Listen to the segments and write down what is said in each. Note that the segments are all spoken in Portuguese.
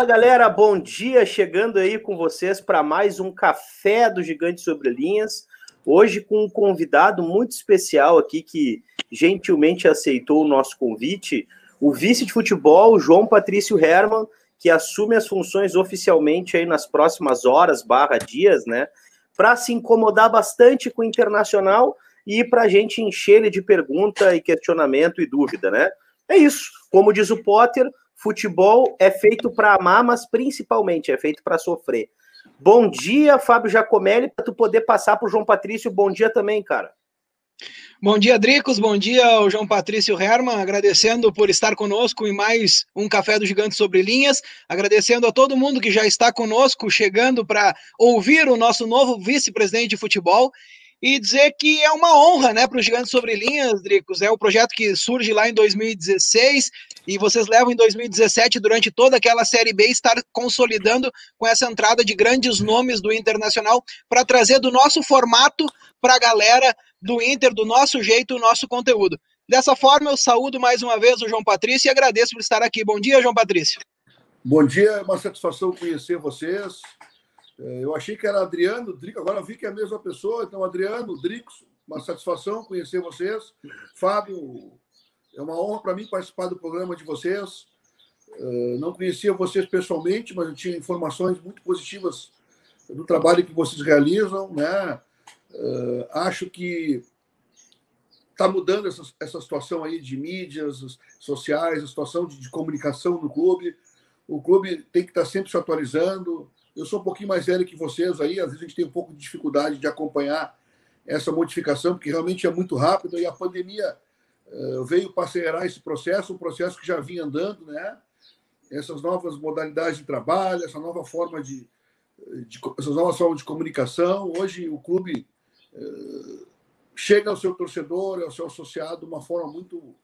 Fala galera, bom dia, chegando aí com vocês para mais um Café do Gigante Sobre Linhas. Hoje com um convidado muito especial aqui que gentilmente aceitou o nosso convite, o vice de futebol João Patrício Herman, que assume as funções oficialmente aí nas próximas horas, barra dias, né? Para se incomodar bastante com o Internacional e para a gente encher ele de pergunta e questionamento e dúvida, né? É isso. Como diz o Potter, futebol é feito para amar, mas principalmente é feito para sofrer. Bom dia, Fábio Jacomelli, para tu poder passar para o João Patrício. Bom dia também, cara. Bom dia, Dricos. Bom dia ao João Patrício Herman, agradecendo por estar conosco em mais um Café do Gigante sobre Linhas, agradecendo a todo mundo que já está conosco, chegando para ouvir o nosso novo vice-presidente de futebol e dizer que é uma honra, né, para o Gigantes Sobre Linhas, Dricos. É o projeto que surge lá em 2016 e vocês levam em 2017, durante toda aquela Série B, estar consolidando com essa entrada de grandes nomes do Internacional para trazer do nosso formato para a galera do Inter, do nosso jeito, o nosso conteúdo. Dessa forma, eu saúdo mais uma vez o João Patrício e agradeço por estar aqui. Bom dia, João Patrício. Bom dia, é uma satisfação conhecer vocês. É, eu achei que era Adriano, Drico, agora vi que é a mesma pessoa. Então, Adriano, Dricos, uma satisfação conhecer vocês. Fábio, é uma honra para mim participar do programa de vocês. É, não conhecia vocês pessoalmente, mas eu tinha informações muito positivas do trabalho que vocês realizam. Né? É, acho que está mudando essa, essa situação aí de mídias sociais, a situação de, de comunicação no clube. O clube tem que estar tá sempre se atualizando eu sou um pouquinho mais velho que vocês aí, às vezes a gente tem um pouco de dificuldade de acompanhar essa modificação, porque realmente é muito rápido e a pandemia uh, veio para acelerar esse processo, um processo que já vinha andando, né? Essas novas modalidades de trabalho, essa nova forma de, de essas novas formas de comunicação. Hoje o clube uh, chega ao seu torcedor, ao seu associado de uma forma muito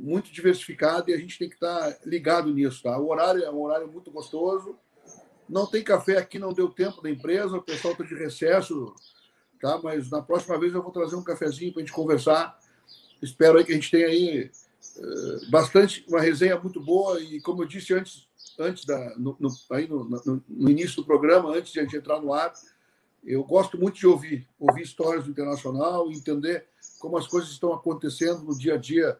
muito diversificada e a gente tem que estar ligado nisso, tá? O horário é um horário muito gostoso não tem café aqui, não deu tempo da empresa, o pessoal está de recesso, tá? Mas na próxima vez eu vou trazer um cafezinho para a gente conversar. Espero aí que a gente tenha aí uh, bastante, uma resenha muito boa e como eu disse antes, antes da, no, no aí no, no, no, início do programa, antes de a gente entrar no ar, eu gosto muito de ouvir, ouvir histórias do internacional, entender como as coisas estão acontecendo no dia a dia,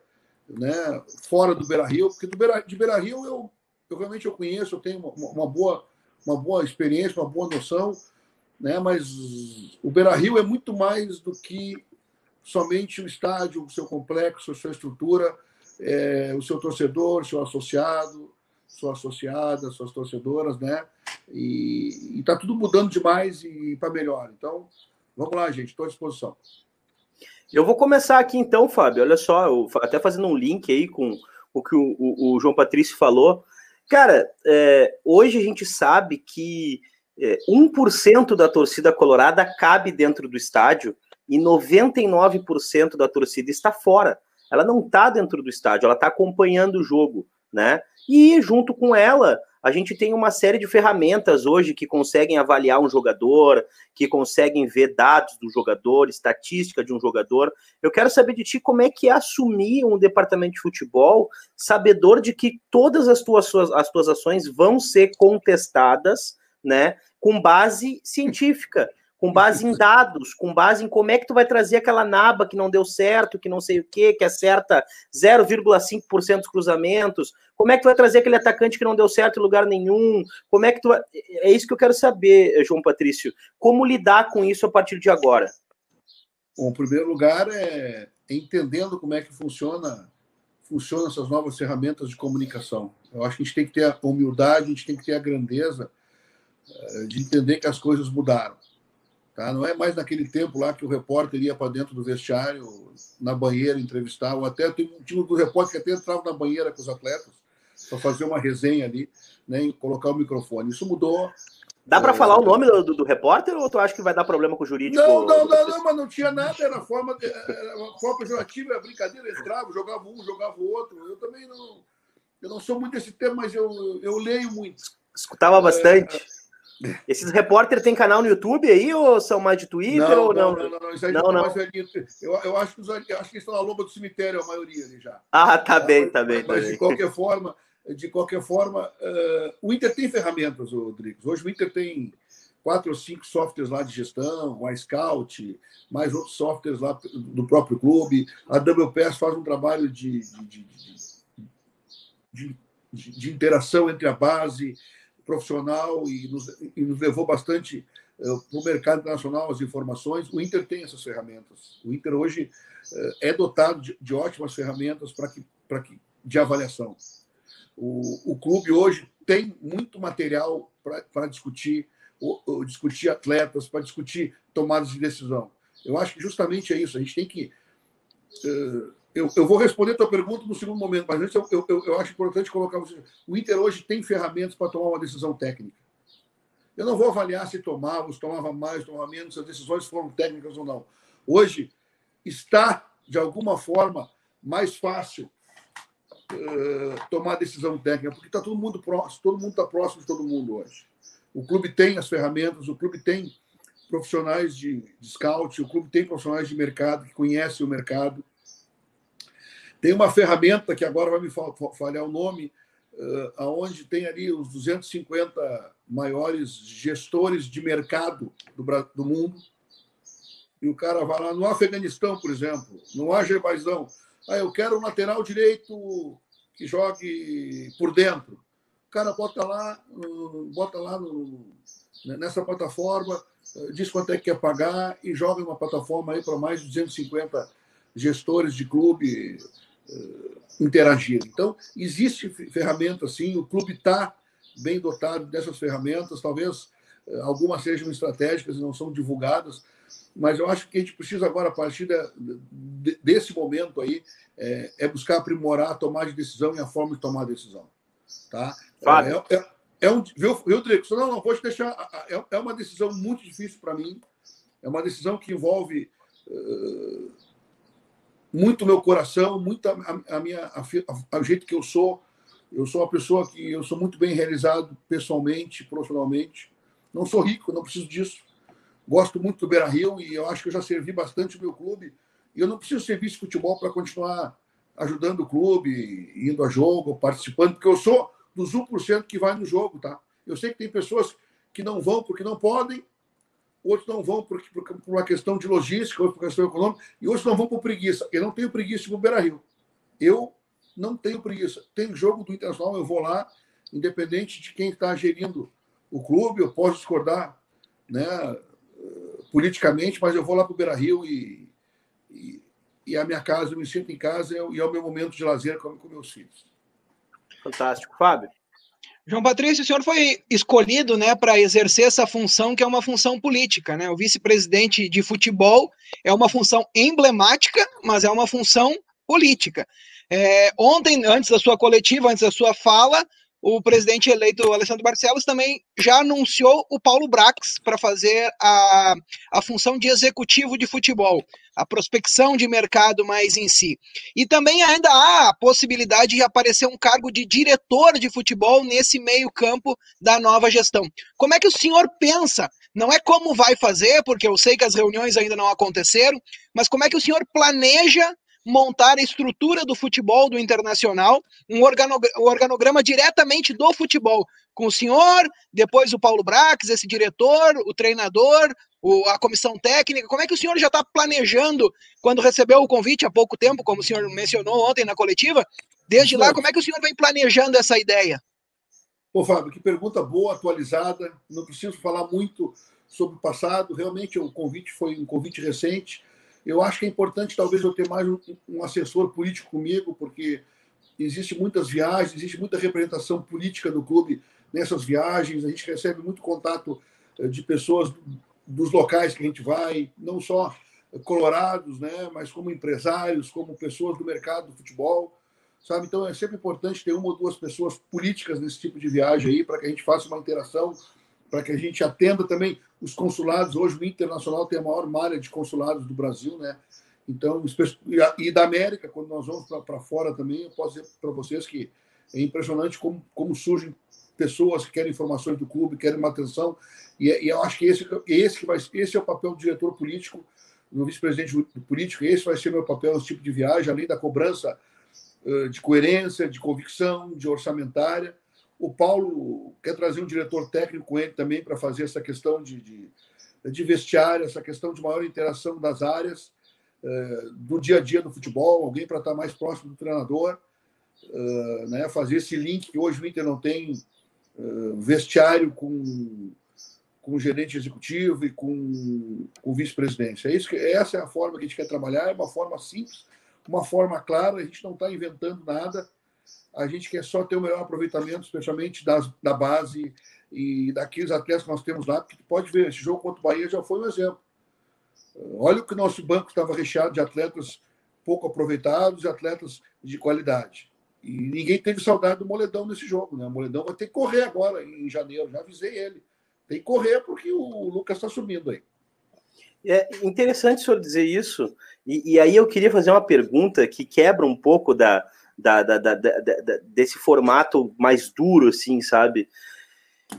né? Fora do Beira Rio, porque do Beira, de Beira Rio eu, eu realmente eu conheço, eu tenho uma, uma boa uma boa experiência, uma boa noção, né? mas o Beira Rio é muito mais do que somente o estádio, o seu complexo, a sua estrutura, é, o seu torcedor, seu associado, sua associada, suas torcedoras, né? E está tudo mudando demais e para melhor. Então, vamos lá, gente, estou à disposição. Eu vou começar aqui então, Fábio. Olha só, eu, até fazendo um link aí com o que o, o, o João Patrício falou. Cara, é, hoje a gente sabe que é, 1% da torcida colorada cabe dentro do estádio e 99% da torcida está fora. Ela não está dentro do estádio, ela está acompanhando o jogo, né? E junto com ela, a gente tem uma série de ferramentas hoje que conseguem avaliar um jogador, que conseguem ver dados do jogador, estatística de um jogador. Eu quero saber de ti como é que é assumir um departamento de futebol, sabedor de que todas as tuas, as tuas ações vão ser contestadas, né, com base científica com base em dados, com base em como é que tu vai trazer aquela naba que não deu certo, que não sei o que, que acerta 0,5% dos cruzamentos, como é que tu vai trazer aquele atacante que não deu certo em lugar nenhum, como é que tu. É isso que eu quero saber, João Patrício, como lidar com isso a partir de agora? Bom, em primeiro lugar é entendendo como é que funciona funcionam essas novas ferramentas de comunicação. Eu acho que a gente tem que ter a humildade, a gente tem que ter a grandeza eh, de entender que as coisas mudaram. Tá? Não é mais naquele tempo lá que o repórter ia para dentro do vestiário, na banheira, entrevistar, ou até tem um time do repórter que até entrava na banheira com os atletas para fazer uma resenha ali, né, e colocar o microfone. Isso mudou. Dá para é... falar o nome do, do, repórter ou tu acha que vai dar problema com o jurídico? Não, não, não, não mas não tinha nada, era forma, era uma forma pejorativa, era brincadeira, entrava, jogava um, jogava o outro. Eu também não. Eu não sou muito desse tema, mas eu, eu leio muito. Escutava bastante. É, esses repórteres têm canal no YouTube aí ou são mais de Twitter? Não, ou não, não, não, não, isso aí não, não. Eu, eu acho que os, acho que estão na loba do cemitério, a maioria ali já. Ah, tá bem, tá bem. Mas, tá de qualquer forma, de qualquer forma, uh, o Inter tem ferramentas, Rodrigues. Hoje o Inter tem quatro ou cinco softwares lá de gestão, o iScout, mais outros softwares lá do próprio clube. A WPS faz um trabalho de, de, de, de interação entre a base profissional e nos, e nos levou bastante uh, para o mercado internacional as informações. O Inter tem essas ferramentas. O Inter hoje uh, é dotado de, de ótimas ferramentas para que, que, de avaliação. O, o clube hoje tem muito material para discutir, ou, ou discutir atletas, para discutir tomadas de decisão. Eu acho que justamente é isso. A gente tem que. Uh, eu, eu, vou responder a tua pergunta no segundo momento, mas antes eu, eu, eu acho importante colocar você. O Inter hoje tem ferramentas para tomar uma decisão técnica. Eu não vou avaliar se tomava, se tomava mais, tomava menos, se as decisões foram técnicas ou não. Hoje está, de alguma forma, mais fácil uh, tomar decisão técnica, porque está todo mundo próximo, todo mundo está próximo de todo mundo hoje. O clube tem as ferramentas, o clube tem profissionais de, de scout, o clube tem profissionais de mercado que conhecem o mercado. Tem uma ferramenta que agora vai me falhar o nome, uh, aonde tem ali os 250 maiores gestores de mercado do, do mundo. E o cara vai lá no Afeganistão, por exemplo, no Azerbaijão, ah, eu quero um lateral direito que jogue por dentro. O cara bota lá, bota lá no, nessa plataforma, eh, diz quanto é que quer pagar e joga uma plataforma aí para mais de 250 gestores de clube interagir. Então, existe ferramenta assim, o clube está bem dotado dessas ferramentas, talvez uh, algumas sejam estratégicas e não são divulgadas, mas eu acho que a gente precisa agora, a partir de, desse momento aí, é, é, buscar aprimorar a tomada de decisão e a forma de tomar a decisão. Tá? Fábio. É, é, é um, viu, viu Drico? Não, não, pode deixar. É, é uma decisão muito difícil para mim. É uma decisão que envolve uh, muito meu coração, muito a, a minha, a, a, jeito que eu sou. Eu sou uma pessoa que eu sou muito bem realizado pessoalmente, profissionalmente. Não sou rico, não preciso disso Gosto muito do Beira Rio e eu acho que eu já servi bastante o meu clube. E eu não preciso servir esse futebol para continuar ajudando o clube, indo a jogo, participando, porque eu sou dos 1% que vai no jogo, tá? Eu sei que tem pessoas que não vão porque não podem, outros não vão por, por, por uma questão de logística, outros por questão econômica, e outros não vão por preguiça. Eu não tenho preguiça o Beira Rio. Eu não tenho preguiça. Tem jogo do Internacional, eu vou lá, independente de quem está gerindo o clube, eu posso discordar né, politicamente, mas eu vou lá para o Beira Rio e, e, e, a minha casa, eu me sinto em casa e é o meu momento de lazer com, com meus filhos. Fantástico. Fábio? João Patrício, o senhor foi escolhido né, para exercer essa função que é uma função política. Né? O vice-presidente de futebol é uma função emblemática, mas é uma função política. É, ontem, antes da sua coletiva, antes da sua fala, o presidente eleito Alessandro Barcelos também já anunciou o Paulo Brax para fazer a, a função de executivo de futebol, a prospecção de mercado mais em si. E também ainda há a possibilidade de aparecer um cargo de diretor de futebol nesse meio-campo da nova gestão. Como é que o senhor pensa? Não é como vai fazer, porque eu sei que as reuniões ainda não aconteceram, mas como é que o senhor planeja montar a estrutura do futebol do Internacional, um organograma diretamente do futebol, com o senhor, depois o Paulo Brax, esse diretor, o treinador, o, a comissão técnica. Como é que o senhor já está planejando, quando recebeu o convite há pouco tempo, como o senhor mencionou ontem na coletiva? Desde lá, como é que o senhor vem planejando essa ideia? Pô, Fábio, que pergunta boa, atualizada. Não preciso falar muito sobre o passado. Realmente, o convite foi um convite recente. Eu acho que é importante, talvez, eu ter mais um, um assessor político comigo, porque existe muitas viagens, existe muita representação política do clube nessas viagens. A gente recebe muito contato eh, de pessoas dos locais que a gente vai, não só colorados, né, mas como empresários, como pessoas do mercado do futebol, sabe? Então é sempre importante ter uma ou duas pessoas políticas nesse tipo de viagem aí para que a gente faça uma interação para que a gente atenda também os consulados. Hoje o Internacional tem a maior malha de consulados do Brasil, né? Então, e da América, quando nós vamos para fora também, eu posso dizer para vocês que é impressionante como, como surgem pessoas que querem informações do clube, querem uma atenção, e, e eu acho que esse, esse, que vai, esse é o papel do diretor político, do vice-presidente político, esse vai ser meu papel nesse tipo de viagem, além da cobrança de coerência, de convicção, de orçamentária. O Paulo quer trazer um diretor técnico com ele também para fazer essa questão de, de, de, vestiário, essa questão de maior interação das áreas, do dia a dia do futebol, alguém para estar mais próximo do treinador, né, fazer esse link que hoje o Inter não tem vestiário com com o gerente executivo e com, com o vice-presidente. É isso essa é a forma que a gente quer trabalhar, é uma forma simples, uma forma clara. A gente não está inventando nada. A gente quer só ter o melhor aproveitamento, especialmente das, da base e daqueles atletas que nós temos lá. Porque pode ver, esse jogo contra o Bahia já foi um exemplo. Olha o que nosso banco estava recheado de atletas pouco aproveitados e atletas de qualidade. E ninguém teve saudade do Moledão nesse jogo. Né? O Moledão vai ter que correr agora, em janeiro. Já avisei ele tem que correr porque o Lucas está subindo aí. É interessante o senhor dizer isso, e, e, aí eu queria fazer uma pergunta que quebra um pouco da, da, da, da, desse formato mais duro, assim, sabe?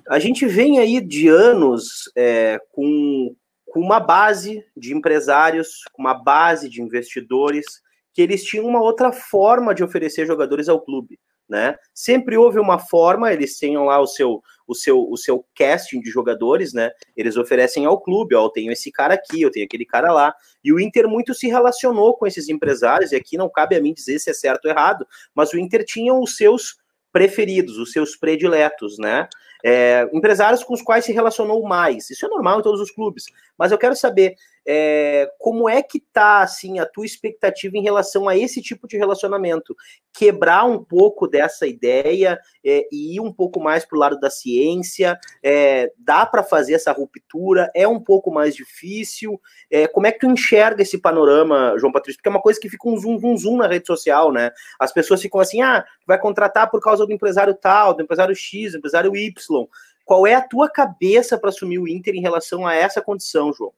A gente vem aí de anos é, com, com uma base de empresários, uma base de investidores, que eles tinham uma outra forma de oferecer jogadores ao clube né? Sempre houve uma forma, eles tenham lá o seu, o seu, o seu casting de jogadores, né? Eles oferecem ao clube, ó, eu tenho esse cara aqui, eu tenho aquele cara lá. E o Inter muito se relacionou com esses empresários, e aqui não cabe a mim dizer se é certo ou errado, mas o Inter tinha os seus preferidos, os seus prediletos, né? É, empresários com os quais se relacionou mais. Isso é normal em todos os clubes. Mas eu quero saber é, como é que tá assim a tua expectativa em relação a esse tipo de relacionamento? Quebrar um pouco dessa ideia é, e ir um pouco mais para o lado da ciência? É, dá para fazer essa ruptura? É um pouco mais difícil? É, como é que tu enxerga esse panorama, João Patrício? Porque é uma coisa que fica um zoom, zoom, zoom na rede social, né? As pessoas ficam assim, ah, vai contratar por causa do empresário tal, do empresário X, do empresário Y. Qual é a tua cabeça para assumir o Inter em relação a essa condição, João?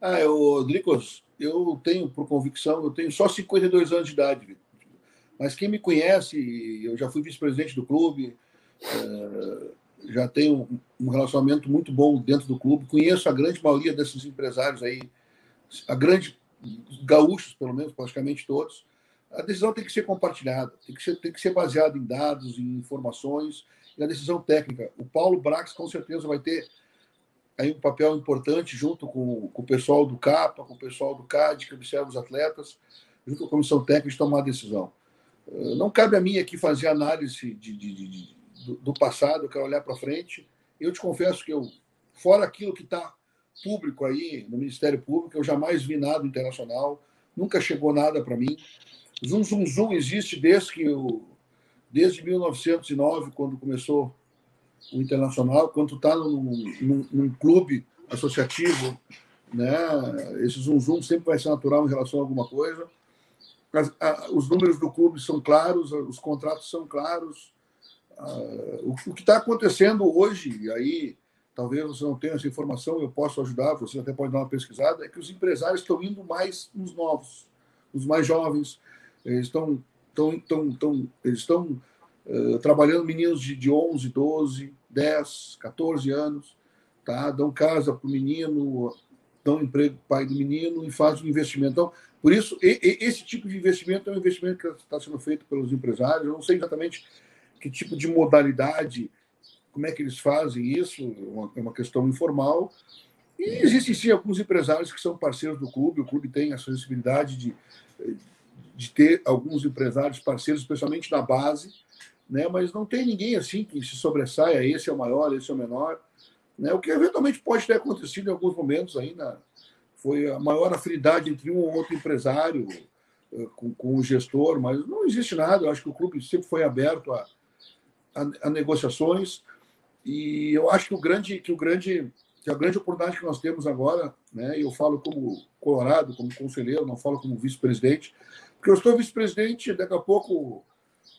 Ah, eu, Dricos, eu tenho, por convicção, eu tenho só 52 anos de idade, mas quem me conhece, eu já fui vice-presidente do clube, é, já tenho um relacionamento muito bom dentro do clube, conheço a grande maioria desses empresários aí, a grande, gaúchos, pelo menos, praticamente todos. A decisão tem que ser compartilhada, tem que ser, tem que ser baseada em dados, em informações, e a decisão técnica. O Paulo Brax, com certeza, vai ter aí um papel importante junto com, com o pessoal do CAPA, com o pessoal do CAD, que observa os atletas, junto com a comissão técnica, de tomar a decisão. Eh, não cabe a mim aqui fazer análise de, de, de, do, do, passado, eu quero olhar para frente. Eu te confesso que eu, fora aquilo que está público aí, no Ministério Público, eu jamais vi nada internacional, nunca chegou nada para mim. Zum Zum Zum existe desde que eu, desde 1909, quando começou o internacional, quando está num, num, num, clube associativo, né? Esse zoom zoom sempre vai ser natural em relação a alguma coisa. As, a, os números do clube são claros, os contratos são claros. o, o, que está acontecendo hoje, e aí talvez você não tenha essa informação, eu posso ajudar, você até pode dar uma pesquisada, é que os empresários estão indo mais nos novos, os mais jovens, eles estão, estão, estão, eles estão uh, trabalhando meninos de, de 11, 12, 10, 14 anos, tá? dão casa para o menino, dão emprego para o pai do menino e fazem um investimento. Então, por isso, e, e, esse tipo de investimento é um investimento que está sendo feito pelos empresários. Eu não sei exatamente que tipo de modalidade, como é que eles fazem isso, é uma, é uma questão informal. E existem sim alguns empresários que são parceiros do clube, o clube tem a sensibilidade de, de ter alguns empresários parceiros, especialmente na base, né? mas não tem ninguém assim que se sobressaia, esse é o maior, esse é o menor. Né? O que eventualmente pode ter acontecido em alguns momentos ainda foi a maior afinidade entre um ou outro empresário eh, com, com o gestor, mas não existe nada. Eu acho que o clube sempre foi aberto a, a, a negociações e eu acho que o grande que o grande que a grande oportunidade que nós temos agora, né, eu falo como colorado, como conselheiro, não falo como vice-presidente, porque eu estou vice-presidente, daqui a pouco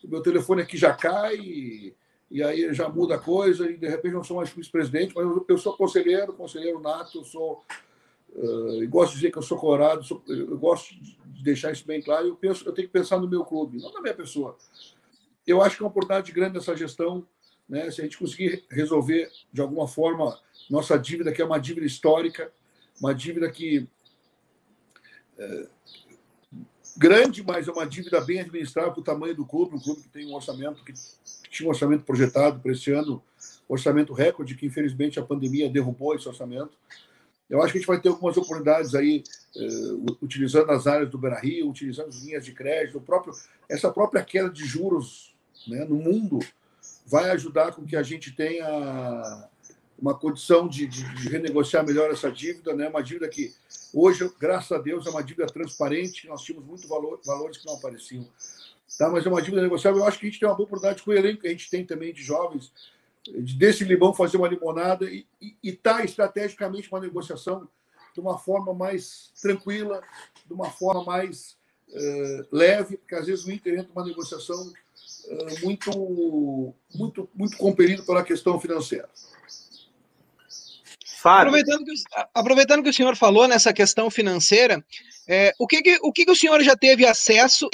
meu telefone aqui já cai e, e aí já muda a coisa e de repente não sou mais vice-presidente, mas eu, eu, sou conselheiro, conselheiro nato, eu sou uh, gosto de dizer que eu sou colorado, sou, eu gosto de deixar isso bem claro. Eu penso, eu tenho que pensar no meu clube, não na minha pessoa. Eu acho que é uma oportunidade grande nessa gestão, né? Se a gente conseguir resolver de alguma forma nossa dívida, que é uma dívida histórica, uma dívida que é, grande, mas é uma dívida bem administrada para o tamanho do clube, um clube que tem um orçamento que tinha um orçamento projetado para esse ano, orçamento recorde, que infelizmente a pandemia derrubou esse orçamento. Eu acho que a gente vai ter algumas oportunidades aí, uh, utilizando as áreas do Beira-Rio, utilizando as linhas de crédito, próprio, essa própria queda de juros né, no mundo vai ajudar com que a gente tenha uma condição de, de, de, renegociar melhor essa dívida, né? Uma dívida que hoje, graças a Deus, é uma dívida transparente, nós tínhamos muito valor, valores que não apareciam. Tá? Mas é uma dívida negociável. Eu acho que a gente tem uma boa oportunidade com o elenco que a gente tem também de jovens, de desse limão fazer uma limonada e estar tá estrategicamente uma negociação de uma forma mais tranquila, de uma forma mais uh, leve, porque às vezes o Inter entra numa negociação uh, muito, muito, muito compelido pela questão financeira. Aproveitando que, aproveitando que o senhor falou nessa questão financeira, é, o, que, que, o que, que o senhor já teve acesso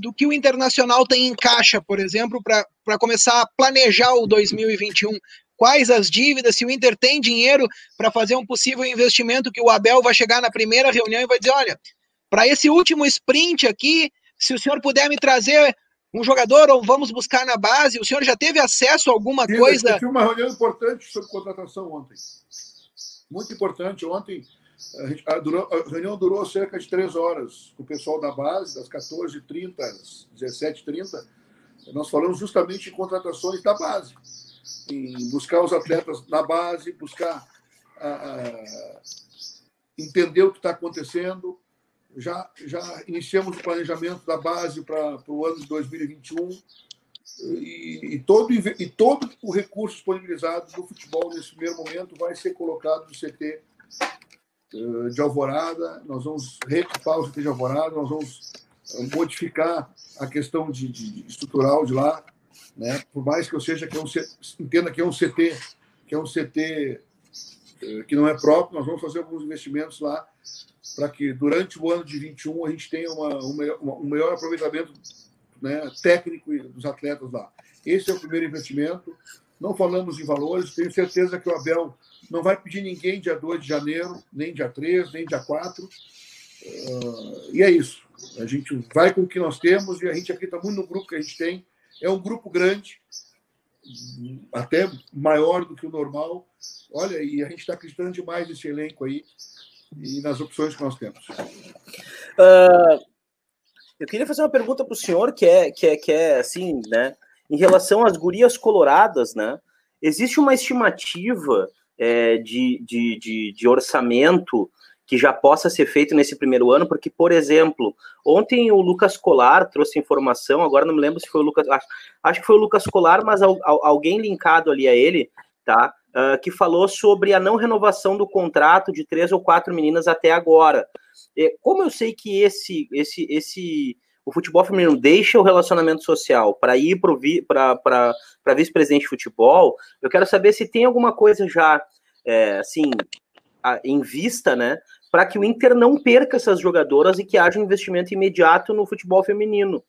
do que o Internacional tem em caixa, por exemplo, para começar a planejar o 2021? Quais as dívidas? Se o Inter tem dinheiro para fazer um possível investimento que o Abel vai chegar na primeira reunião e vai dizer: olha, para esse último sprint aqui, se o senhor puder me trazer um jogador ou vamos buscar na base, o senhor já teve acesso a alguma Sim, coisa? Eu tive uma reunião importante sobre contratação ontem muito importante. Ontem a, gente, a, a, reunião durou cerca de três horas com o pessoal da base, das 14h30 às 17h30. Nós falamos justamente em contratações da base, em buscar os atletas na base, buscar entender o que está acontecendo. Já, já iniciamos o planejamento da base para o ano de 2021 e, todo, e todo o recurso disponibilizado no futebol nesse primeiro momento vai ser colocado no CT eh, de Alvorada. Nós vamos reequipar o CT de Alvorada, nós vamos eh, modificar a questão de, de, estrutural de lá, né? Por mais que eu seja que é um entenda que é um CT, que é um CT eh, que não é próprio, nós vamos fazer alguns investimentos lá para que durante o ano de 21 a gente tenha uma, um, melhor, um melhor aproveitamento né, técnico dos atletas lá. Esse é o primeiro investimento. Não falamos em valores, tenho certeza que o Abel não vai pedir ninguém dia 2 de janeiro, nem dia 3, nem dia 4. Uh, ah, e é isso. A gente vai com o que nós temos e a gente acredita muito no grupo que a gente tem. É um grupo grande, até maior do que o normal. Olha, e a gente está acreditando demais nesse elenco aí e nas opções que nós temos. Uh, eu queria fazer uma pergunta para o senhor, que é, que, é, que é assim, né? Em relação às gurias coloradas, né? Existe uma estimativa é, de, de, de, de orçamento que já possa ser feito nesse primeiro ano, porque, por exemplo, ontem o Lucas Colar trouxe informação, agora não me lembro se foi o Lucas, acho, acho que foi o Lucas Colar, mas al, al, alguém linkado ali a ele, tá? Uh, que falou sobre a não renovação do contrato de três ou quatro meninas até agora. É, como eu sei que esse, esse, esse, o futebol feminino deixa o relacionamento social para ir para vice-presidente de futebol, eu quero saber se tem alguma coisa já, é, assim, a, em vista, né, para que o Inter não perca essas jogadoras e que haja um investimento imediato no futebol feminino.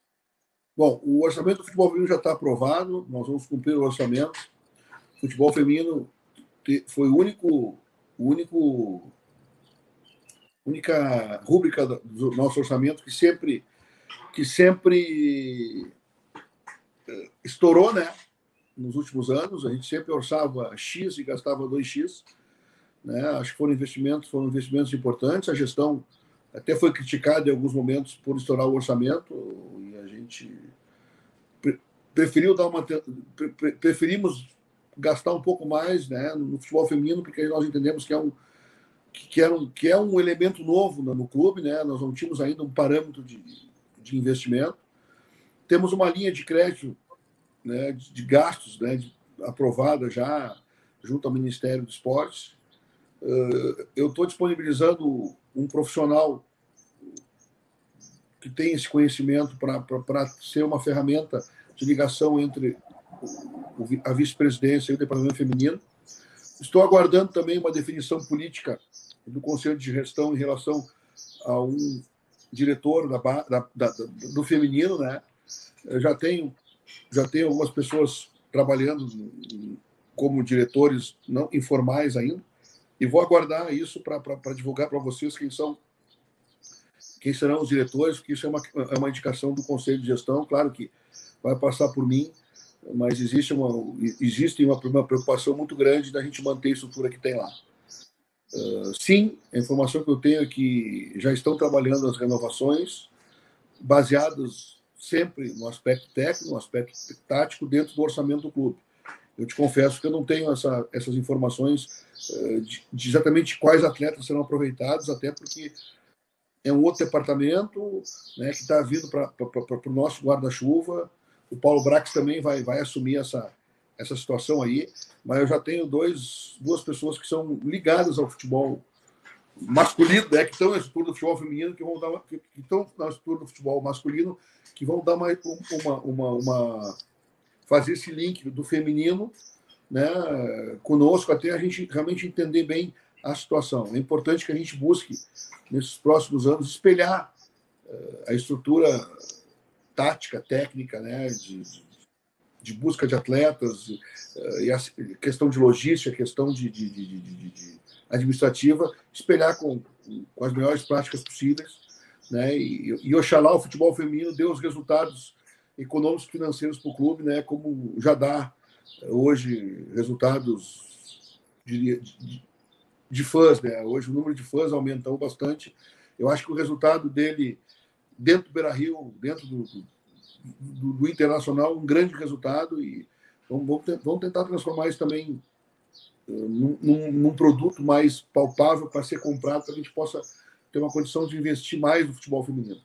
Bom, o orçamento do futebol feminino já está aprovado, nós vamos cumprir o orçamento. Futebol feminino foi o único, único única rúbrica do nosso orçamento que sempre que sempre eh, estourou, né? Nos últimos anos, a gente sempre orçava X e gastava 2X. Né? Acho que foram investimentos, foram investimentos importantes. A gestão até foi criticada em alguns momentos por estourar o orçamento e a gente preferiu dar uma preferimos gastar um pouco mais, né, no futebol feminino, porque nós entendemos que é um que, é um, que é um elemento novo no, no clube, né? Nós não tínhamos ainda um parâmetro de, de investimento. Temos uma linha de crédito né, de, de gastos né, de, aprovada já junto ao Ministério do Esportes. Uh, eu estou disponibilizando um profissional que tem esse conhecimento para ser uma ferramenta de ligação entre a vice-presidência e o departamento feminino. Estou aguardando também uma definição política do Conselho de Gestão em relação a um diretor da, da, da, do feminino, né? Já tenho já tenho algumas pessoas trabalhando como diretores não informais ainda e vou aguardar isso para divulgar para vocês quem são quem serão os diretores, porque isso é uma, é uma indicação do Conselho de Gestão, claro que vai passar por mim, mas existe uma, existe uma, uma preocupação muito grande da gente manter a estrutura que tem lá. Uh, sim, a informação que eu tenho é que já estão trabalhando as renovações, baseadas sempre no aspecto técnico, no aspecto tático, dentro do orçamento do clube. Eu te confesso que eu não tenho essa, essas informações uh, de, de, exatamente quais atletas serão aproveitados, até porque é um outro departamento né, que está vindo para o nosso guarda-chuva. O Paulo Brax também vai, vai assumir essa, essa situação aí, mas eu já tenho dois, duas pessoas que são ligadas ao futebol masculino, né, que estão na estrutura do futebol feminino, que vão dar que, que estão na estrutura do futebol masculino, que vão dar uma, uma, uma, uma fazer esse link do feminino, né, conosco até a gente realmente entender bem a situação. É importante que a gente busque nesses próximos anos espelhar uh, a estrutura tática, técnica, né, de, de busca de atletas, uh, e a questão de logística, questão de, de, de administrativa, espelhar com, com, as melhores práticas possíveis, né, e, e oxalá o futebol feminino dê os resultados econômicos financeiros para o clube, né, como já dá hoje resultados de, de, fãs, né? Hoje o número de fãs aumentou bastante. Eu acho que o resultado dele dentro do Beira Rio, dentro do, do, do Internacional, um grande resultado e vamos, vamos tentar transformar isso também uh, num, num, num, produto mais palpável para ser comprado, para que a gente possa ter uma condição de investir mais no futebol feminino.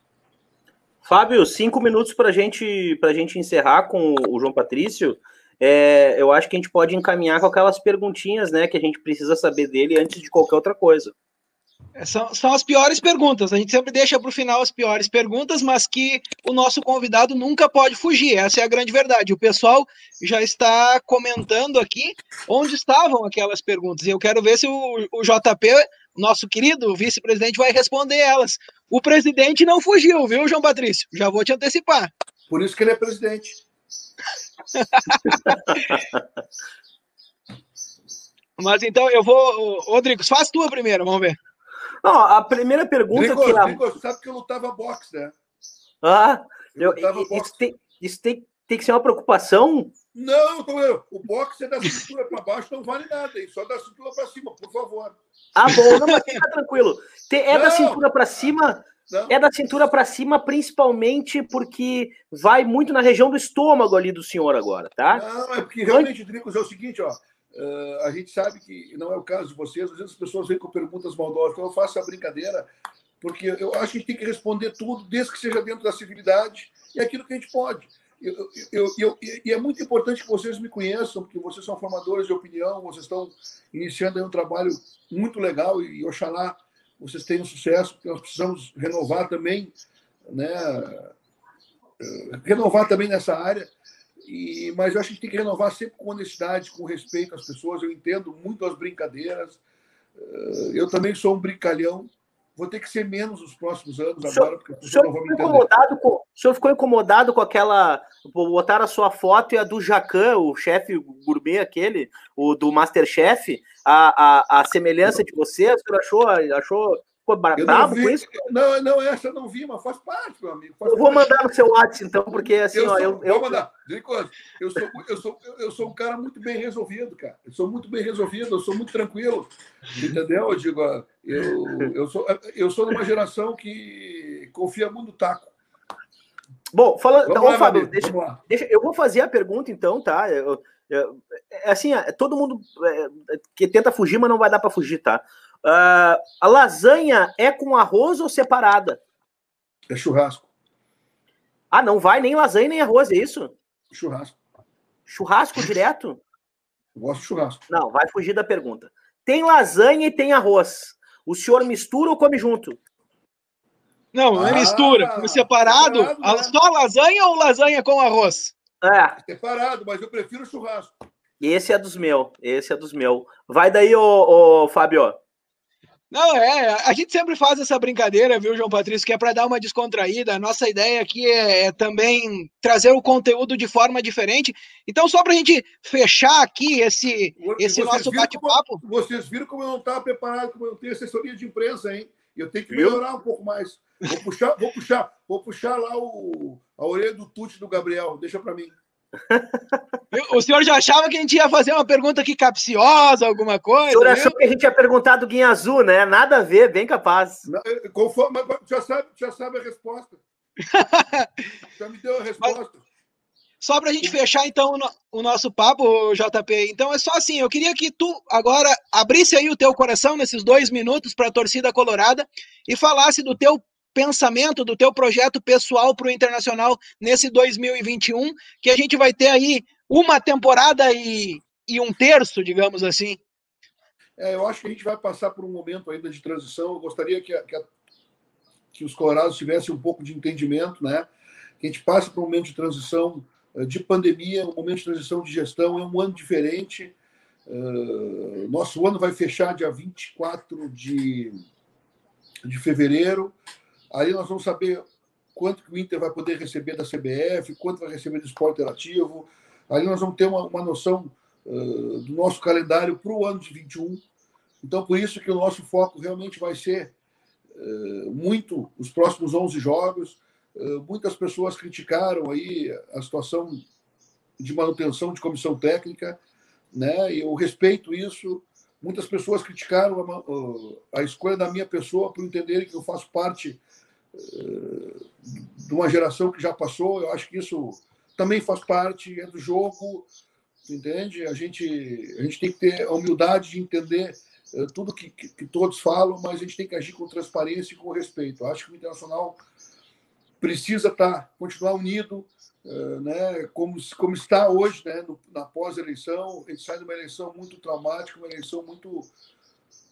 Fábio, cinco minutos para gente, a gente encerrar com o João Patrício. É, eu acho que a gente pode encaminhar com aquelas perguntinhas né, que a gente precisa saber dele antes de qualquer outra coisa. É, são, são as piores perguntas. A gente sempre deixa para o final as piores perguntas, mas que o nosso convidado nunca pode fugir. Essa é a grande verdade. O pessoal já está comentando aqui onde estavam aquelas perguntas. E eu quero ver se o, o JP, nosso querido vice-presidente, vai responder elas. O presidente não fugiu, viu, João Patrício? Já vou te antecipar. Por isso que ele é presidente. Mas então eu vou. Rodrigo, faz tua primeiro, vamos ver. Não, a primeira pergunta Drigo, que. A... Drigo, sabe que eu lutava boxe, né? Ah, eu, eu isso, tem, isso tem, tem que ser uma preocupação? Não, o boxe é da cintura para baixo, não vale nada, hein? só da cintura para cima, por favor. Ah, bom, não, mas fica tranquilo. É não, da cintura para cima, não. é da cintura para cima, principalmente porque vai muito na região do estômago ali do senhor agora, tá? Não, é porque realmente, Dricos, é o seguinte, ó. Uh, a gente sabe que não é o caso de vocês, às vezes as pessoas vêm com perguntas maldosas, então eu faço a brincadeira, porque eu acho que a gente tem que responder tudo, desde que seja dentro da civilidade e aquilo que a gente pode. Eu, eu, eu, e é muito importante que vocês me conheçam, porque vocês são formadores de opinião, vocês estão iniciando um trabalho muito legal e, oxalá vocês tenham sucesso, porque nós precisamos renovar também, né, eh, renovar também nessa área e, mas eu acho que a gente tem que renovar sempre com honestidade, com respeito às pessoas. Eu entendo muito as brincadeiras. Eh, eu também sou um brincalhão. Vou ter que ser menos nos próximos anos agora, porque o senhor, não vão me incomodado com, o senhor ficou incomodado com aquela. Botar a sua foto e a do Jacan, o chefe gourmet aquele, o do Masterchef, a, a, a semelhança de você, o senhor achou, achou Ficou bravo com isso? Não, não, essa eu não vi, mas faz parte, meu amigo. eu vou mandar no seu WhatsApp, então, porque assim, eu ó, sou, eu, eu... Vou mandar. Eu sou, eu, sou, eu sou um cara muito bem resolvido, cara. Eu sou muito bem resolvido, eu sou muito tranquilo. Entendeu? Eu digo, eu, eu, sou, eu sou de uma geração que confia muito no taco. Bom, falando. Então, lá, Fábio, deixa, deixa, eu vou fazer a pergunta, então, tá? Eu, eu, é assim, é, todo mundo é, que tenta fugir, mas não vai dar para fugir, tá? Uh, a lasanha é com arroz ou separada? É churrasco. Ah, não vai nem lasanha nem arroz, é isso? Churrasco. Churrasco direto? Eu gosto de churrasco. Não, vai fugir da pergunta. Tem lasanha e tem arroz. O senhor mistura ou come junto? Não, não é mistura. Separado. separado né? Só lasanha ou lasanha com arroz? É. Separado, mas eu prefiro churrasco. Esse é dos meus. Esse é dos meus. Vai daí, ô, ô Fábio. Não, é, a gente sempre faz essa brincadeira, viu, João Patrício, que é para dar uma descontraída. A nossa ideia aqui é, é, também trazer o conteúdo de forma diferente. Então, só para a gente fechar aqui esse, esse nosso bate-papo. Vocês viram como eu não estava preparado, como eu não tenho assessoria de imprensa, hein? eu tenho que melhorar um pouco mais. Vou puxar, vou puxar, vou puxar lá o, a orelha do Tuti do Gabriel. Deixa para mim. O senhor já achava que a gente ia fazer uma pergunta aqui capciosa, alguma coisa? O senhor né? achou que a gente ia perguntar do Guinha Azul, né? Nada a ver, bem capaz. Eh, conforme, já, sabe, já sabe a resposta. já me deu a resposta. Mas, só para a gente fechar, então, o nosso papo, JP. Então, é só assim, eu queria que tu agora abrisse aí o teu coração nesses dois minutos para a torcida colorada e falasse do teu pensamento, do teu projeto pessoal para o Internacional nesse 2021, que a gente vai ter aí uma temporada e, e um terço, digamos assim. É, eu acho que a gente vai passar por um momento ainda de transição. Eu gostaria que, a, que, a, que os colorados tivessem um pouco de entendimento, né? Que a gente passe por um momento de transição eh, de pandemia, um momento de transição de gestão, é um ano diferente. Uh, nosso ano vai fechar dia 24 de, de fevereiro. Aí nós vamos saber quanto que o Inter vai poder receber da CBF, quanto vai receber do esporte interativo. Aí nós vamos ter uma, uma noção uh, do nosso calendário para o ano de 21. Então, por isso que o nosso foco realmente vai ser uh, muito os próximos 11 jogos, eh, muitas pessoas criticaram aí a situação de manutenção de comissão técnica, né? Eu respeito isso. Muitas pessoas criticaram a, a escolha da minha pessoa por entenderem que eu faço parte uh, de uma geração que já passou. Eu acho que isso também faz parte é do jogo, entende? A gente a gente tem que ter a humildade de entender uh, tudo que, que, que todos falam, mas a gente tem que agir com transparência e com respeito. Eu acho que o internacional precisa estar, tá, continuar unido, uh, né, como, como está hoje, né, no, na pós-eleição. A gente sai de uma eleição muito traumática, uma eleição muito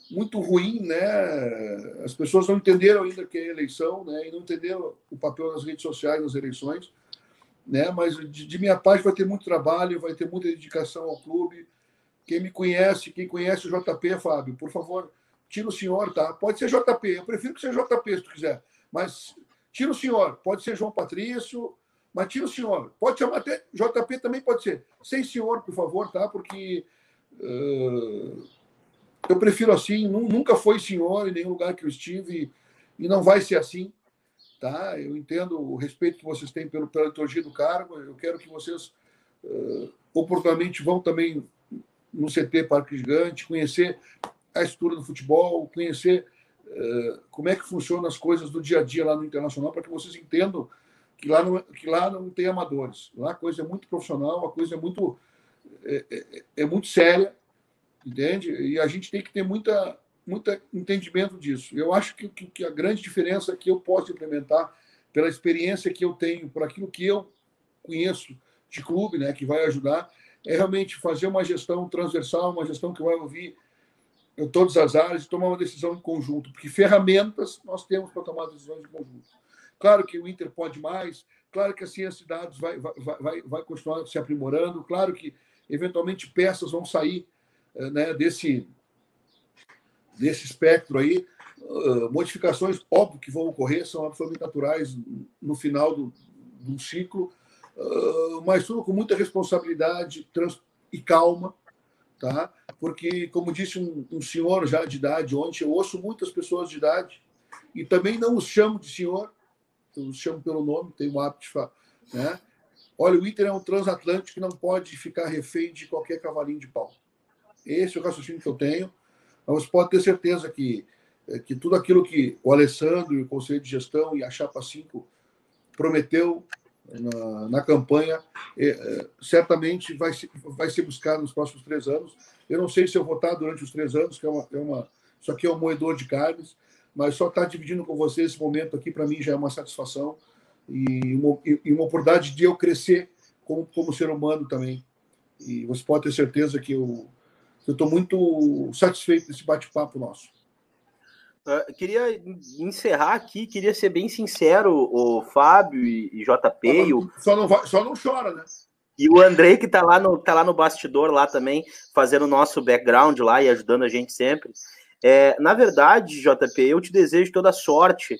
muito ruim, né? As pessoas não entenderam ainda que é eleição, né? E não entenderam o papel das redes sociais nas eleições, né? Mas de, de minha parte vai ter muito trabalho, vai ter muita dedicação ao clube. Quem me conhece, quem conhece o JP, Fábio, por favor, tira o senhor, tá? Pode ser JP, eu prefiro que seja JP se tu quiser, mas Tira o senhor, pode ser João Patrício, mas tira o senhor. Pode chamar até JP também pode ser. Sem senhor, por favor, tá? Porque uh, eu prefiro assim. Nunca foi senhor em nenhum lugar que eu estive e não vai ser assim, tá? Eu entendo o respeito que vocês têm pelo, pela liturgia do cargo. Eu quero que vocês uh, oportunamente vão também no CT Parque Gigante, conhecer a estrutura do futebol, conhecer eh, como é que funcionam as coisas do dia a dia lá no Internacional, para que vocês entendam que lá não, que lá não tem amadores. Lá a coisa é muito profissional, a coisa é muito, é, é, é muito séria, entende? E a gente tem que ter muita, muita entendimento disso. Eu acho que, que, que a grande diferença que eu posso implementar, pela experiência que eu tenho, por aquilo que eu conheço de clube, né, que vai ajudar, é realmente fazer uma gestão transversal, uma gestão que vai ouvir todas as áreas e tomar uma decisão em conjunto, porque ferramentas nós temos para tomar decisões em conjunto. Claro que o Inter pode mais, claro que a ciência de dados vai, vai, vai, vai continuar se aprimorando, claro que eventualmente peças vão sair né, desse, desse espectro aí. Uh, modificações, óbvio que vão ocorrer, são absolutamente naturais no final do, do ciclo, uh, mas tudo com muita responsabilidade trans, e calma, tá? porque, como disse um, um, senhor já de idade ontem, eu ouço muitas pessoas de idade e também não os chamo de senhor, eu os chamo pelo nome, tenho o hábito de falar. Né? Olha, o Inter é um transatlântico que não pode ficar refém de qualquer cavalinho de pau. Esse é o raciocínio que eu tenho. Mas pode ter certeza que, eh, que tudo aquilo que o Alessandro e o Conselho de Gestão e a Chapa 5 prometeu na, na campanha, é, certamente vai, vai ser buscado nos próximos três anos. Eu não sei se eu vou estar durante os três anos, que é uma, é uma isso aqui é um moedor de carnes, mas só estar dividindo com vocês esse momento aqui, para mim, já é uma satisfação e uma, e uma oportunidade de eu crescer como, como ser humano também. E você pode ter certeza que eu estou muito satisfeito desse bate-papo nosso. Uh, queria encerrar aqui, queria ser bem sincero, o Fábio e, e JP. Só, o... só, não vai, só não chora, né? E o Andrei, que tá lá, no, tá lá no bastidor, lá também, fazendo o nosso background lá e ajudando a gente sempre. É, na verdade, JP, eu te desejo toda sorte.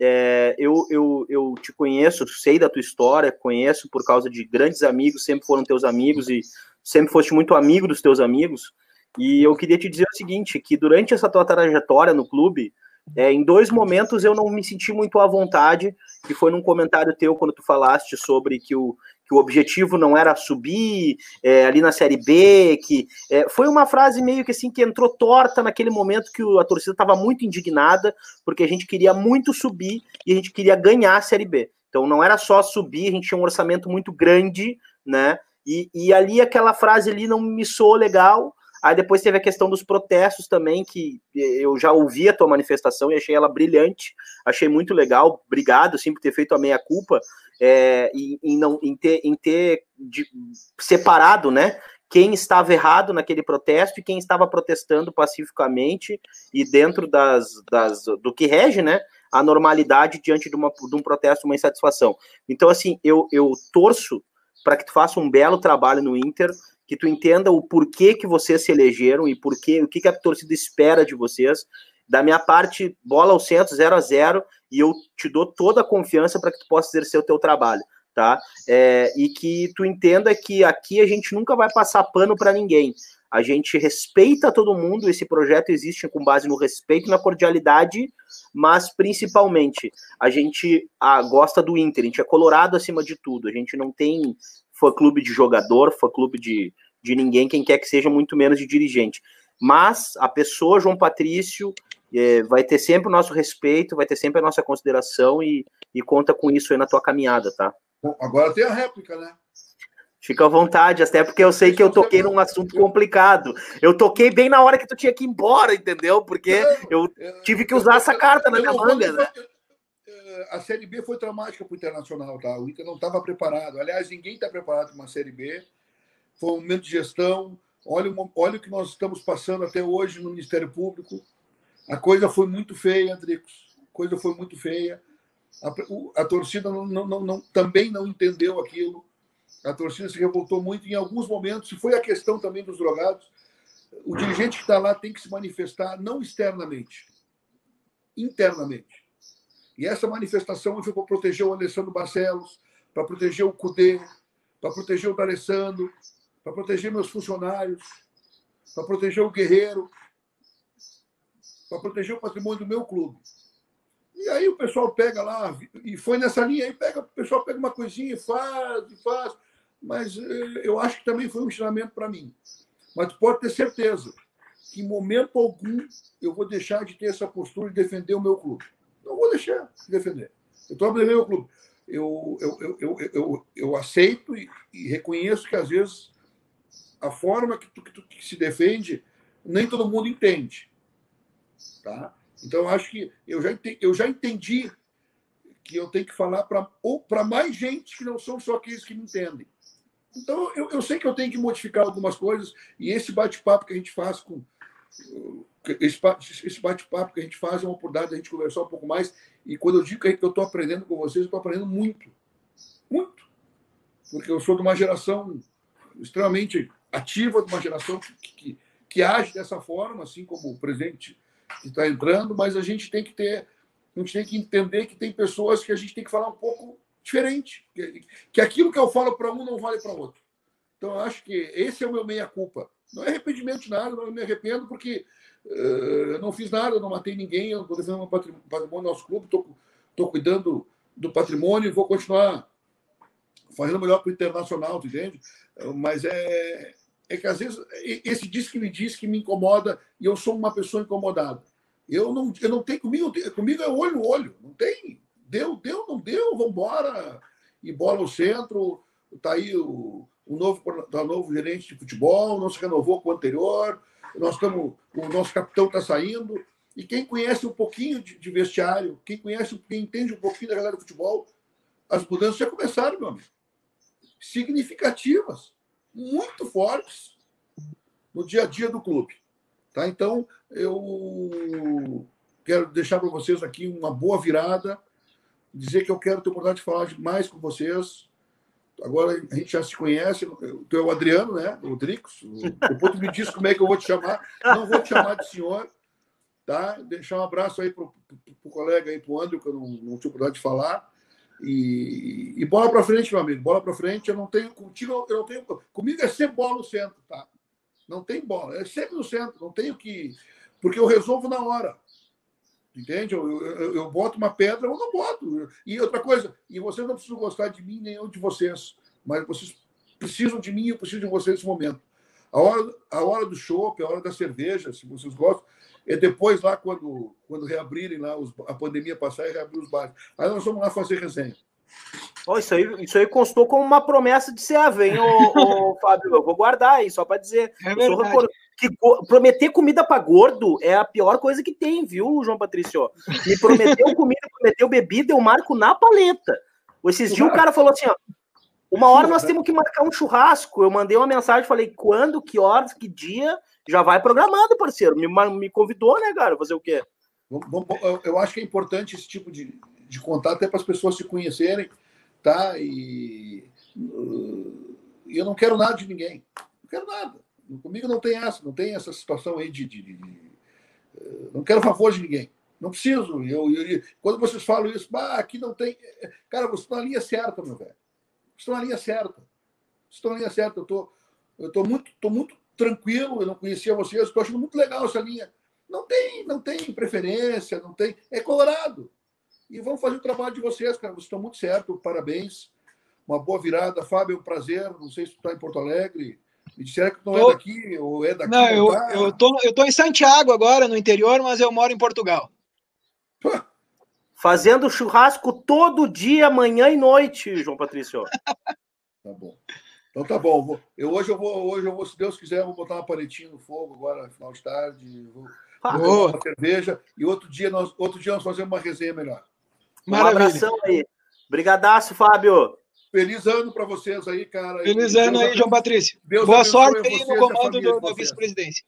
É, eu, eu, eu te conheço, sei da tua história, conheço por causa de grandes amigos, sempre foram teus amigos e sempre foste muito amigo dos teus amigos. E eu queria te dizer o seguinte, que durante essa tua trajetória no clube, é, em dois momentos eu não me senti muito à vontade, que foi num comentário teu quando tu falaste sobre que o, que o objetivo não era subir é, ali na Série B, que é, foi uma frase meio que assim que entrou torta naquele momento que a torcida estava muito indignada, porque a gente queria muito subir e a gente queria ganhar a Série B. Então não era só subir, a gente tinha um orçamento muito grande, né? E, e ali aquela frase ali não me soou legal, Aí depois teve a questão dos protestos também, que eu já ouvi a tua manifestação e achei ela brilhante, achei muito legal. Obrigado, sim, por ter feito a meia-culpa é, em, em, não, em ter, em ter de, separado, né? Quem estava errado naquele protesto e quem estava protestando pacificamente e dentro das, das do que rege, né? A normalidade diante de, uma, de um protesto, uma insatisfação. Então, assim, eu, eu torço para que tu faça um belo trabalho no Inter que tu entenda o porquê que vocês se elegeram e porquê, o que, que a torcida espera de vocês. Da minha parte, bola ao centro, 0 a 0 e eu te dou toda a confiança para que tu possa exercer o teu trabalho, tá? É, e que tu entenda que aqui a gente nunca vai passar pano para ninguém. A gente respeita todo mundo, esse projeto existe com base no respeito e na cordialidade, mas principalmente a gente ah, gosta do Inter, a gente é colorado acima de tudo, a gente não tem fã clube de jogador, fã clube de, de ninguém, quem quer que seja, muito menos de dirigente. Mas a pessoa, João Patrício, é, vai ter sempre o nosso respeito, vai ter sempre a nossa consideração e, e conta com isso aí na tua caminhada, tá? Agora tem a réplica, né? Fica à vontade, até porque eu sei que eu toquei num assunto complicado. Eu toquei bem na hora que tu tinha que ir embora, entendeu? Porque eu tive que usar essa carta na minha manga, né? A Série B foi traumática para o Internacional, tá? O Inter não estava preparado. Aliás, ninguém está preparado para uma Série B. Foi um momento de gestão. Olha, olha o que nós estamos passando até hoje no Ministério Público. A coisa foi muito feia, Andricos. A coisa foi muito feia. A, a torcida não, não, não, também não entendeu aquilo. A torcida se revoltou muito em alguns momentos. Foi a questão também dos drogados. O dirigente que está lá tem que se manifestar não externamente, internamente. E essa manifestação foi para proteger o Alessandro Barcelos, para proteger o Cudê, para proteger o D'Alessandro, para proteger meus funcionários, para proteger o Guerreiro, para proteger o patrimônio do meu clube. E aí o pessoal pega lá, e foi nessa linha aí, pega, o pessoal pega uma coisinha e faz, e faz. Mas eh, eu acho que também foi um ensinamento para mim. Mas pode ter certeza que em momento algum eu vou deixar de ter essa postura de defender o meu clube. Não vou deixar de defender. Eu estou abandonando o clube. Eu, eu, eu, eu, eu, eu aceito e, e, reconheço que, às vezes, a forma que tu, que tu que se defende, nem todo mundo entende. Tá? Então, acho que eu já entendi, eu já entendi que eu tenho que falar para mais gente que não são só aqueles que me entendem. Então, eu, eu sei que eu tenho que modificar algumas coisas, e esse bate-papo que a gente faz com esse bate-papo que a gente faz é uma oportunidade a gente conversar um pouco mais. E quando eu digo que eu estou aprendendo com vocês, eu estou aprendendo muito. Muito. Porque eu sou de uma geração extremamente ativa, de uma geração que, que, que age dessa forma, assim como o presidente que está entrando, mas a gente tem que ter, a gente tem que entender que tem pessoas que a gente tem que falar um pouco diferente. Que, que aquilo que eu falo para um não vale para outro. Então, eu acho que esse é o meu meia-culpa. Não é arrependimento de nada, não me arrependo, porque eh, eu não fiz nada, não matei ninguém, eu estou defendendo o patrimônio do nosso clube, estou cuidando do patrimônio e vou continuar fazendo melhor para o internacional, tu entende? Mas é, é que às vezes esse diz que me diz que me incomoda e eu sou uma pessoa incomodada. Eu não, eu não tenho comigo, comigo é olho no olho, não tem. Deu, deu, não deu, vamos embora. E bola ao centro, está aí o, o novo, o novo gerente de futebol, não se renovou com o anterior nós estamos, o nosso capitão está saindo. E quem conhece um pouquinho de, de, vestiário, quem conhece, quem entende um pouquinho da galera do futebol, as mudanças já começaram, meu amigo. Significativas, muito fortes no dia a dia do clube. Tá? Então, eu quero deixar para vocês aqui uma boa virada, dizer que eu quero ter oportunidade de falar mais com vocês, agora a gente já se conhece, tu é o Adriano, né? O Dricos. Depois tu me diz como é que eu vou te chamar. Não vou te chamar de senhor, tá? Deixar um abraço aí pro, pro, pro colega aí, pro André, que eu não, não tive oportunidade de falar. E, e bola para frente, meu amigo. Bola para frente. Eu não tenho contigo, eu não tenho. Comigo é sempre bola no centro, tá? Não tem bola, é sempre no centro. Não tenho que. Porque eu resolvo na hora. Entende? Eu, eu, eu, boto uma pedra ou não boto. E outra coisa, e vocês não precisam gostar de mim nem eu de vocês, mas vocês precisam de mim e eu preciso de vocês nesse momento. A hora, a hora do chopp, a hora da cerveja, se vocês gostam, é depois lá quando, quando reabrirem lá, os, a pandemia passar e reabrir os bares. Aí nós vamos lá fazer resenha. Oh, isso, aí, isso aí constou como uma promessa de CAV, hein, ô, ô, Fábio? Eu vou guardar aí, só para dizer. É que prometer comida para gordo é a pior coisa que tem, viu, João Patrício? Me prometeu comida, prometeu bebida, eu marco na paleta. Esses dias o cara falou assim, ó, uma hora nós temos que marcar um churrasco. Eu mandei uma mensagem, falei, quando, que horas, que dia, já vai programado, parceiro. Me, me convidou, né, cara? Fazer o quê? Eu acho que é importante esse tipo de, de contato até para as pessoas se conhecerem, tá? E eu não quero nada de ninguém. Não quero nada. Comigo não tem essa, não tem essa situação aí de, de, de, de eh, não quero favor de ninguém. Não preciso. Eu, eu, quando vocês falam isso, ah, aqui não tem. Cara, você está na linha certa, meu velho. Você está na linha certa. Você está na linha certa. Eu tô, eu tô muito, tô muito tranquilo. Eu não conhecia vocês. Estou achando muito legal essa linha. Não tem, não tem preferência, não tem. É colorado. E vamos fazer o trabalho de vocês, cara. Vocês estão muito certo. Parabéns. Uma boa virada. Fábio, é um prazer. Não sei se tu está em Porto Alegre. Me disseram que não é daqui ou é daqui. Não, eu, tá? eu, tô, eu tô em Santiago agora, no interior, mas eu moro em Portugal. Fazendo churrasco todo dia, manhã e noite, João Patrício. tá bom. Então tá bom. Eu, hoje, eu vou, hoje eu vou, se Deus quiser, eu vou botar uma paletinha no fogo agora, final de tarde. Vou, ah, vou uma cerveja. E outro dia, nós, outro dia nós fazemos uma resenha melhor. Maravilha. Um abração aí. Brigadaço, Fábio. Feliz ano para vocês aí, cara. Feliz Deus ano aí, João Patrício. Deus Boa sorte aí no comando do, da vice-presidência.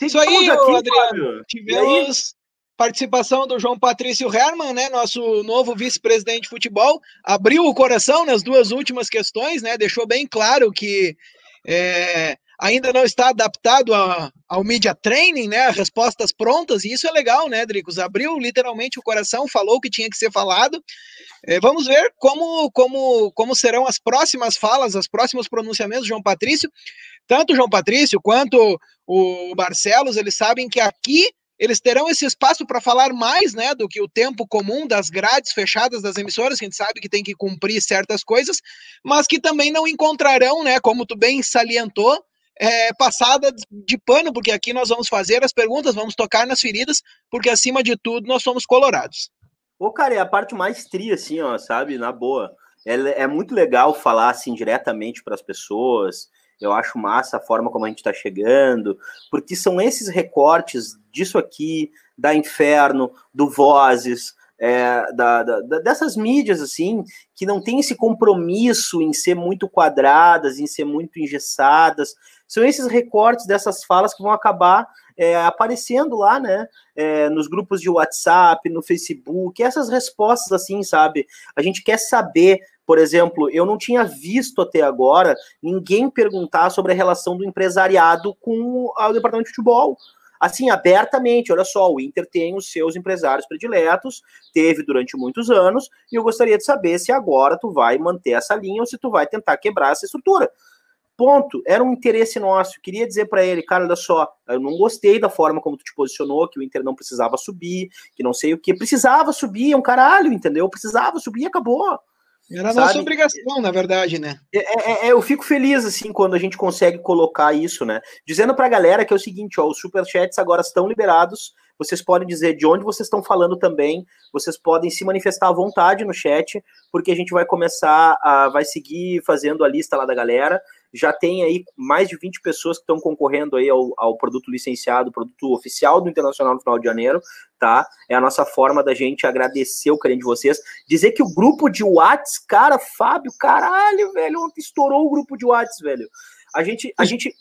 Isso aí, aqui, Adriano. Tivemos participação do João Patrício Herman, né, nosso novo vice-presidente de futebol, abriu o coração nas duas últimas questões, né, deixou bem claro que é, ainda não está adaptado a, ao media training, né? Respostas prontas, e isso é legal, né, Dricos? Abriu literalmente o coração, falou o que tinha que ser falado. É, vamos ver como, como, como serão as próximas falas, os próximos pronunciamentos João Patrício. Tanto João Patrício quanto o Barcelos, eles sabem que aqui eles terão esse espaço para falar mais, né, do que o tempo comum das grades fechadas das emissoras, que a gente sabe que tem que cumprir certas coisas, mas que também não encontrarão, né, como tu bem salientou, é, passada de pano, porque aqui nós vamos fazer as perguntas, vamos tocar nas feridas, porque acima de tudo nós somos colorados. Ô, cara, é a parte mais tria, assim, ó, sabe? Na boa. É, é muito legal falar assim diretamente para as pessoas. Eu acho massa a forma como a gente está chegando, porque são esses recortes disso aqui, da Inferno, do Vozes, é, da, da, dessas mídias assim que não tem esse compromisso em ser muito quadradas, em ser muito engessadas. São esses recortes dessas falas que vão acabar é, aparecendo lá, né? É, nos grupos de WhatsApp, no Facebook, essas respostas assim, sabe? A gente quer saber, por exemplo, eu não tinha visto até agora ninguém perguntar sobre a relação do empresariado com o departamento de futebol assim, abertamente, olha só, o Inter tem os seus empresários prediletos, teve durante muitos anos, e eu gostaria de saber se agora tu vai manter essa linha ou se tu vai tentar quebrar essa estrutura. Ponto. Era um interesse nosso. Queria dizer para ele, cara, olha só, eu não gostei da forma como tu te posicionou, que o Inter não precisava subir, que não sei o que. Precisava subir, é um caralho, entendeu? Precisava subir e acabou. Era a nossa obrigação, na verdade, né? É, é, é, eu fico feliz, assim, quando a gente consegue colocar isso, né? Dizendo pra galera que é o seguinte, ó, os superchats agora estão liberados, vocês podem dizer de onde vocês estão falando também, vocês podem se manifestar à vontade no chat, porque a gente vai começar a, vai seguir fazendo a lista lá da galera, já tem aí mais de 20 pessoas que estão concorrendo aí ao, ao produto licenciado, produto oficial do Internacional no final de janeiro, tá? É a nossa forma da gente agradecer o carinho de vocês. Dizer que o grupo de Whats, cara, Fábio, caralho, velho, ontem estourou o grupo de Whats, velho. A gente, a gente...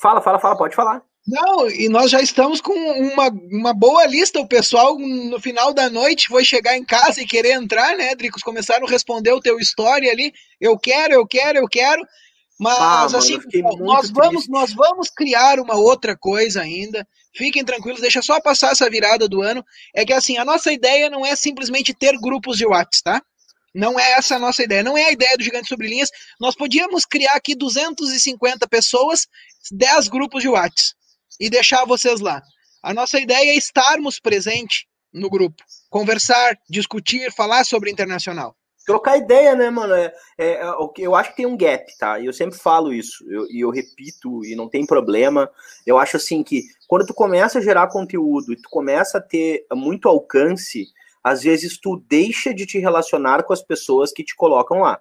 Fala, fala, fala, pode falar. Não, e nós já estamos com uma, uma boa lista. O pessoal, no final da noite, foi chegar em casa e querer entrar, né, Dricos? Começaram a responder o teu história ali. Eu quero, eu quero, eu quero. Mas ah, assim, mano, nós vamos, nós vamos criar uma outra coisa ainda. Fiquem tranquilos, deixa só passar essa virada do ano. É que assim, a nossa ideia não é simplesmente ter grupos de WhatsApp, tá? Não é essa a nossa ideia, não é a ideia do Gigante Sobre Linhas. Nós podíamos criar aqui 250 pessoas, 10 grupos de WhatsApp e deixar vocês lá. A nossa ideia é estarmos presente no grupo, conversar, discutir, falar sobre internacional. Trocar ideia, né, mano? É, é, é, eu acho que tem um gap, tá? E eu sempre falo isso, e eu, eu, repito, e não tem problema. Eu acho assim que quando tu começa a gerar conteúdo e tu começa a ter muito alcance, às vezes tu deixa de te relacionar com as pessoas que te colocam lá.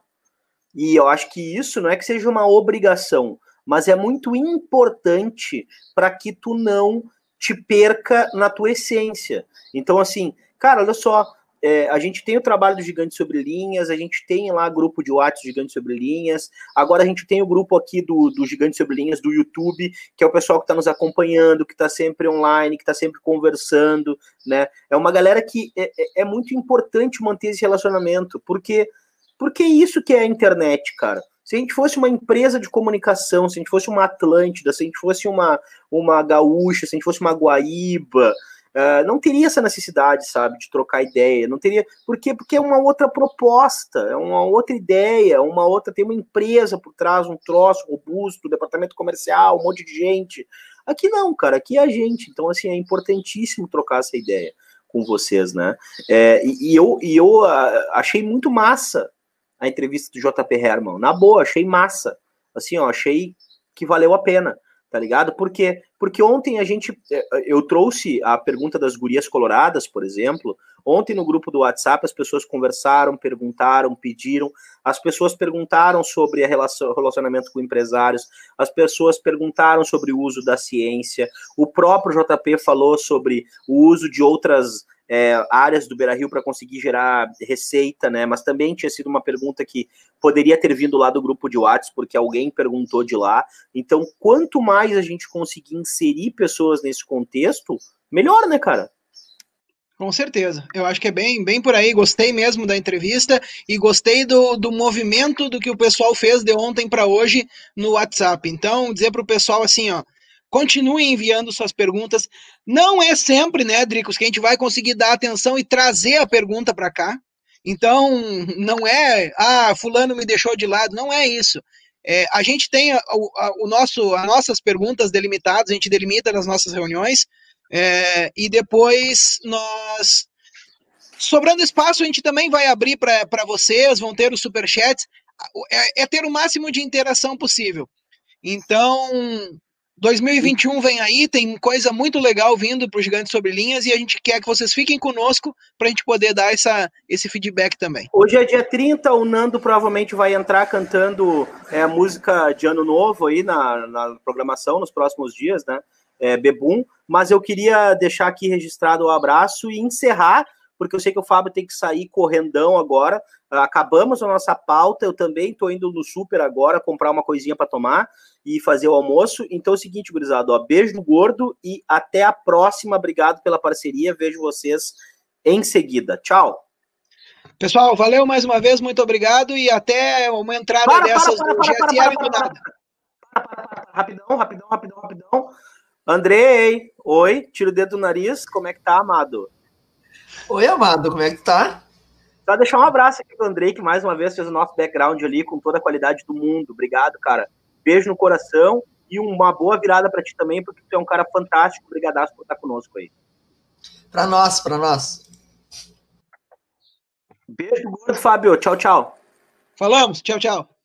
E eu acho que isso não é que seja uma obrigação, mas é muito importante para que tu não te perca na tua essência. Então, assim, cara, olha só, é, a gente tem o trabalho do Gigante Sobre Linhas, a gente tem lá grupo de WhatsApp Gigante Sobre Linhas, agora a gente tem o grupo aqui do, do Gigante Sobre Linhas do YouTube, que é o pessoal que está nos acompanhando, que está sempre online, que está sempre conversando, né? É uma galera que é, é, é muito importante manter esse relacionamento, porque porque é isso que é a internet, cara. Se a gente fosse uma empresa de comunicação, se a gente fosse uma Atlântida, se a gente fosse uma, uma Gaúcha, se a gente fosse uma Guaíba, uh, não teria essa necessidade, sabe, de trocar ideia. Não teria. Por quê? Porque é uma outra proposta, é uma outra ideia, uma outra. Tem uma empresa por trás, um troço robusto, departamento comercial, um monte de gente. Aqui não, cara, aqui é a gente. Então, assim, é importantíssimo trocar essa ideia com vocês, né? É, e, e, eu, e eu uh, achei muito massa a entrevista do JP Herman. Na boa, achei massa. Assim, ó, achei que valeu a pena, tá ligado? Por quê? Porque ontem a gente. É, eu trouxe a pergunta das gurias coloradas, por exemplo. Ontem no grupo do WhatsApp as pessoas conversaram, perguntaram, pediram. As pessoas perguntaram sobre a relação, relacionamento com empresários. As pessoas perguntaram sobre o uso da ciência. O próprio JP falou sobre o uso de outras é, áreas do Beira Rio para conseguir gerar receita, né? Mas também tinha sido uma pergunta que poderia ter vindo lá do grupo de WhatsApp, porque alguém perguntou de lá. Então, quanto mais a gente conseguir inserir pessoas nesse contexto, melhor, né, cara? Com certeza. Eu acho que é bem, bem por aí. Gostei mesmo da entrevista e gostei do, do movimento do que o pessoal fez de ontem para hoje no WhatsApp. Então, dizer para o pessoal assim, ó, Continue enviando suas perguntas. Não é sempre, né, Dricos, que a gente vai conseguir dar atenção e trazer a pergunta para cá. Então, não é, ah, fulano me deixou de lado, não é isso. É, a gente tem a, o nosso, as nossas perguntas delimitadas, a gente delimita nas nossas reuniões, é, e depois nós. Sobrando espaço, a gente também vai abrir para vocês, vão ter os superchats. É, é ter o máximo de interação possível. Então, 2021 vem aí, tem coisa muito legal vindo para os Gigantes Sobre Linhas e a gente quer que vocês fiquem conosco para a gente poder dar essa, esse feedback também. Hoje é dia 30, o Nando provavelmente vai entrar cantando é, música de Ano Novo aí na, na programação nos próximos dias, né? É, Bebum, mas eu queria deixar aqui registrado o abraço e encerrar porque eu sei que o Fábio tem que sair correndão agora. Acabamos a nossa pauta, eu também estou indo no super agora comprar uma coisinha para tomar e fazer o almoço. Então é o seguinte, gurizado, ó, beijo no gordo e até a próxima. Obrigado pela parceria. Vejo vocês em seguida. Tchau. Pessoal, valeu mais uma vez, muito obrigado e até uma entrada para, dessas para, para, do GSL do nada. Rapidão, rapidão, rapidão, rapidão. Andrei, oi, tira o dedo do nariz, como é que tá, amado? Oi, Amado, como é que tá? Só deixar um abraço aqui pro Andrei, que mais uma vez fez o nosso background ali com toda a qualidade do mundo. Obrigado, cara. Beijo no coração e uma boa virada para ti também, porque tu é um cara fantástico. Obrigadaço por estar conosco aí. Para nós, para nós. Beijo gordo, Fábio. Tchau, tchau. Falamos. Tchau, tchau.